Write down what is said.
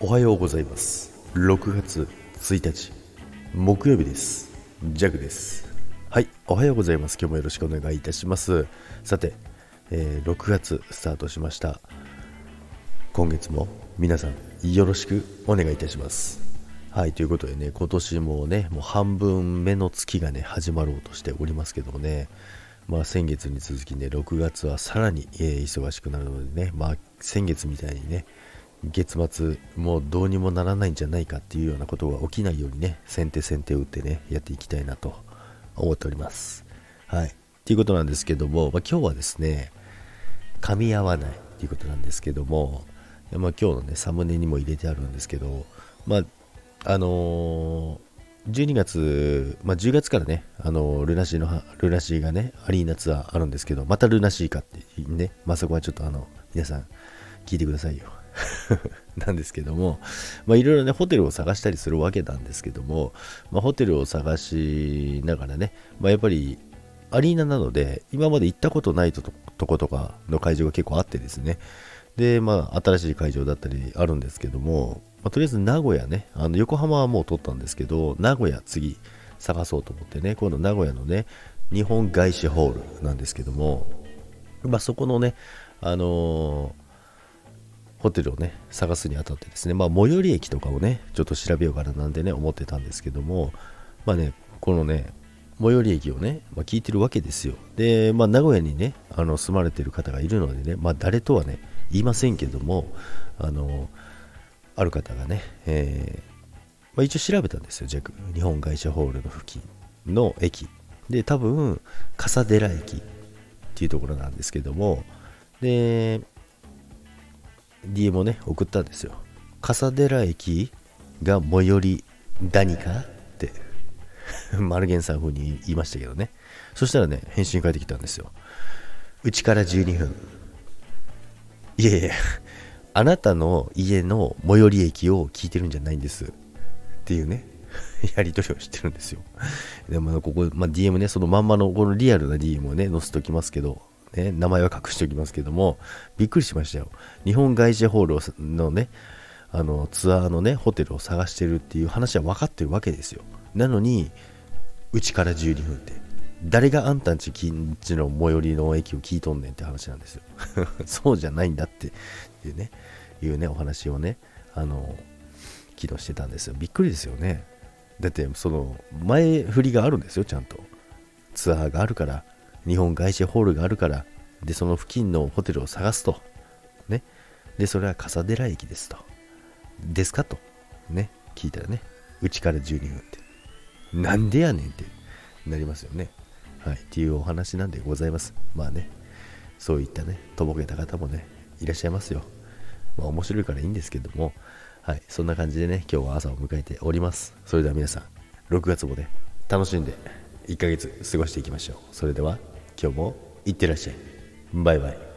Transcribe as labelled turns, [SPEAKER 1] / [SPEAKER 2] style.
[SPEAKER 1] おはようございます。6月1日木曜日です。ジャグです。はいおはようございます。今日もよろしくお願いいたします。さて、えー、6月スタートしました。今月も皆さんよろしくお願いいたします。はいということでね今年もねもう半分目の月がね始まろうとしておりますけどもね。まあ、先月に続きね、6月はさらに、えー、忙しくなるのでね、まあ、先月みたいにね、月末、もうどうにもならないんじゃないかっていうようなことが起きないようにね、先手先手を打ってね、やっていきたいなと思っております。はい。ということなんですけども、まあ、今日はですね、噛み合わないっていうことなんですけども、まあ、今日のね、サムネにも入れてあるんですけど、まあ、あのー12月、まあ、10月からね、あのルナシーの、ルナシーがね、アリーナツアーあるんですけど、またルナシーかってね、まあ、そこはちょっとあの、皆さん、聞いてくださいよ。なんですけども、まあ、いろいろね、ホテルを探したりするわけなんですけども、まあ、ホテルを探しながらね、まあ、やっぱり、アリーナなので、今まで行ったことないとことかの会場が結構あってですね、で、まあ、新しい会場だったりあるんですけども、まあ、とりあえず名古屋ね、あの横浜はもう取ったんですけど、名古屋次探そうと思ってね、今度名古屋のね、日本外資ホールなんですけども、まあ、そこのね、あのー、ホテルをね、探すにあたってですね、まあ、最寄り駅とかをね、ちょっと調べようかななんてね、思ってたんですけども、まあね、このね、最寄り駅をね、まあ、聞いてるわけですよ。で、まあ、名古屋にね、あの住まれてる方がいるのでね、まあ、誰とはね、言いませんけども、あのある方がね、えー、まあ、一応調べたんですよ、JAC。日本外車ホールの付近の駅。で、多分、笠寺駅っていうところなんですけども、で、DM をね、送ったんですよ。笠寺駅が最寄り何かって、マルゲンさん風に言いましたけどね。そしたらね、返信返ってきたんですよ。うちから12分。いやいや、あなたの家の最寄り駅を聞いてるんじゃないんですっていうね やり取りをしてるんですよでもここ、まあ、DM ねそのまんまのこのリアルな DM をね載せておきますけどね、名前は隠しておきますけどもびっくりしましたよ。日本外資ホールのねあのツアーのねホテルを探してるっていう話は分かってるわけですよ。なのにうちから12分って誰があんたんち近所の最寄りの駅を聞いとんねんって話なんですよ。そうじゃないんだってっていうねいうねお話をねあの昨日してたんですよ。びっくりですよね。だってその前振りがあるんですよちゃんと。ツアーがあるから。日本外資ホールがあるからでその付近のホテルを探すと。ね。でそれは笠寺駅ですと。ですかと。ね。聞いたらね。うちから12分って。なんでやねんって。なりますよね。はい。っていうお話なんでございます。まあね。そういったねとぼけた方もねいらっしゃいますよ。まあ面白いからいいんですけども。はい。そんな感じでね今日は朝を迎えております。それでは皆さん6月もね楽しんで1ヶ月過ごしていきましょう。それでは今日もいってらっしゃい。バイバイ。